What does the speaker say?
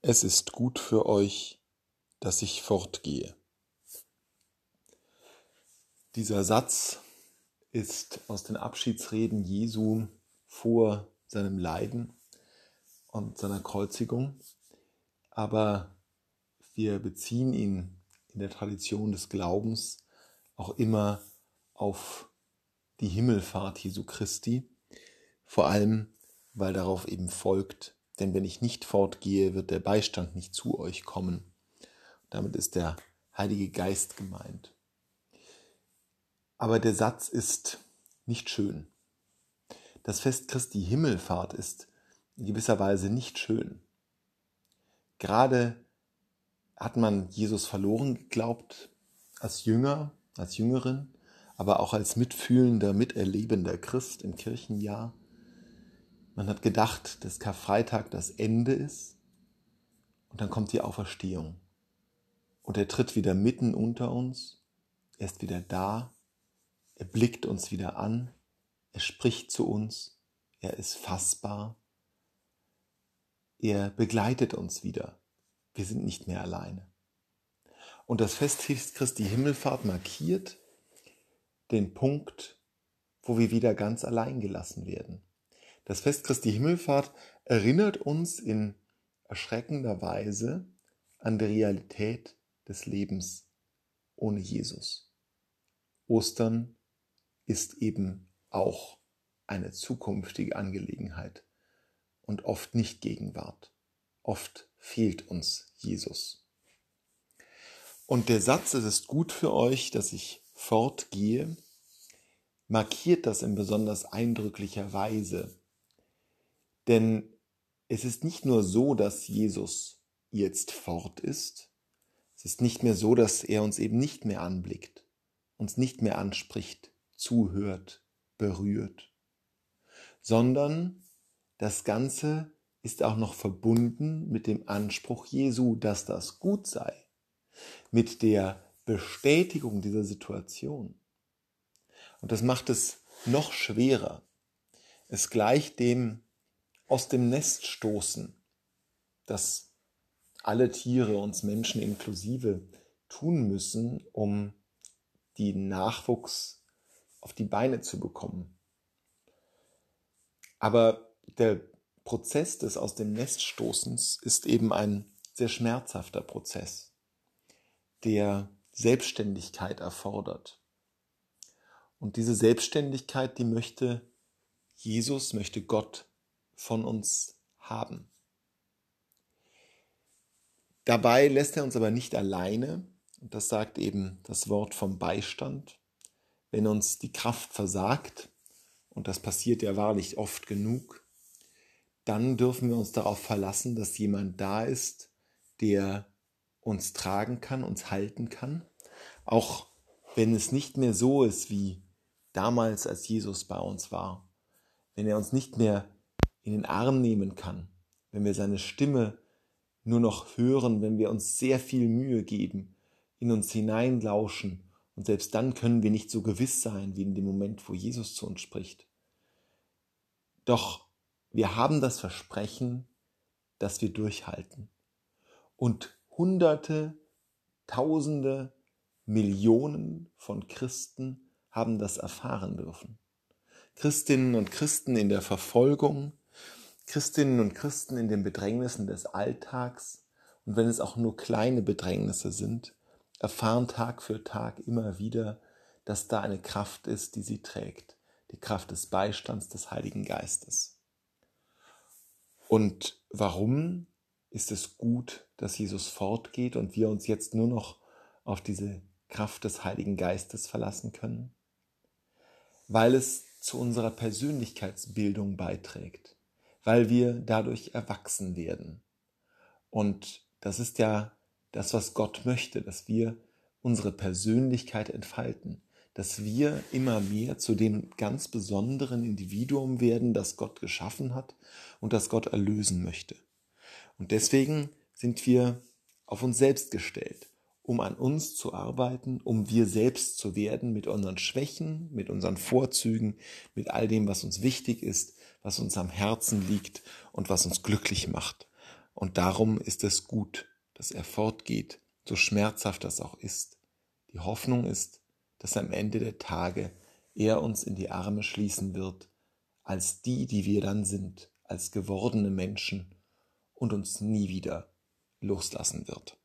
Es ist gut für euch, dass ich fortgehe. Dieser Satz ist aus den Abschiedsreden Jesu vor seinem Leiden und seiner Kreuzigung, aber wir beziehen ihn in der Tradition des Glaubens auch immer auf die Himmelfahrt Jesu Christi, vor allem weil darauf eben folgt, denn wenn ich nicht fortgehe, wird der Beistand nicht zu euch kommen. Damit ist der Heilige Geist gemeint. Aber der Satz ist nicht schön. Das Fest Christi Himmelfahrt ist in gewisser Weise nicht schön. Gerade hat man Jesus verloren geglaubt, als Jünger, als Jüngerin, aber auch als mitfühlender, miterlebender Christ im Kirchenjahr. Man hat gedacht, dass Karfreitag das Ende ist und dann kommt die Auferstehung. Und er tritt wieder mitten unter uns, er ist wieder da, er blickt uns wieder an, er spricht zu uns, er ist fassbar, er begleitet uns wieder. Wir sind nicht mehr alleine. Und das Fest Christi Himmelfahrt markiert den Punkt, wo wir wieder ganz allein gelassen werden. Das Fest Christi Himmelfahrt erinnert uns in erschreckender Weise an die Realität des Lebens ohne Jesus. Ostern ist eben auch eine zukünftige Angelegenheit und oft nicht Gegenwart. Oft fehlt uns Jesus. Und der Satz, es ist gut für euch, dass ich fortgehe, markiert das in besonders eindrücklicher Weise denn es ist nicht nur so, dass Jesus jetzt fort ist, es ist nicht mehr so, dass er uns eben nicht mehr anblickt, uns nicht mehr anspricht, zuhört, berührt, sondern das Ganze ist auch noch verbunden mit dem Anspruch Jesu, dass das gut sei, mit der Bestätigung dieser Situation. Und das macht es noch schwerer. Es gleicht dem aus dem Nest stoßen, das alle Tiere, uns Menschen inklusive, tun müssen, um den Nachwuchs auf die Beine zu bekommen. Aber der Prozess des aus dem Nest stoßens ist eben ein sehr schmerzhafter Prozess, der Selbstständigkeit erfordert. Und diese Selbstständigkeit, die möchte Jesus, möchte Gott von uns haben. Dabei lässt er uns aber nicht alleine, und das sagt eben das Wort vom Beistand, wenn uns die Kraft versagt, und das passiert ja wahrlich oft genug, dann dürfen wir uns darauf verlassen, dass jemand da ist, der uns tragen kann, uns halten kann, auch wenn es nicht mehr so ist wie damals, als Jesus bei uns war, wenn er uns nicht mehr in den Arm nehmen kann, wenn wir seine Stimme nur noch hören, wenn wir uns sehr viel Mühe geben, in uns hineinlauschen, und selbst dann können wir nicht so gewiss sein wie in dem Moment, wo Jesus zu uns spricht. Doch wir haben das Versprechen, dass wir durchhalten. Und Hunderte, Tausende, Millionen von Christen haben das erfahren dürfen. Christinnen und Christen in der Verfolgung, Christinnen und Christen in den Bedrängnissen des Alltags und wenn es auch nur kleine Bedrängnisse sind, erfahren Tag für Tag immer wieder, dass da eine Kraft ist, die sie trägt, die Kraft des Beistands des Heiligen Geistes. Und warum ist es gut, dass Jesus fortgeht und wir uns jetzt nur noch auf diese Kraft des Heiligen Geistes verlassen können? Weil es zu unserer Persönlichkeitsbildung beiträgt weil wir dadurch erwachsen werden. Und das ist ja das, was Gott möchte, dass wir unsere Persönlichkeit entfalten, dass wir immer mehr zu dem ganz besonderen Individuum werden, das Gott geschaffen hat und das Gott erlösen möchte. Und deswegen sind wir auf uns selbst gestellt, um an uns zu arbeiten, um wir selbst zu werden mit unseren Schwächen, mit unseren Vorzügen, mit all dem, was uns wichtig ist, was uns am Herzen liegt und was uns glücklich macht. Und darum ist es gut, dass er fortgeht, so schmerzhaft das auch ist. Die Hoffnung ist, dass am Ende der Tage er uns in die Arme schließen wird, als die, die wir dann sind, als gewordene Menschen und uns nie wieder loslassen wird.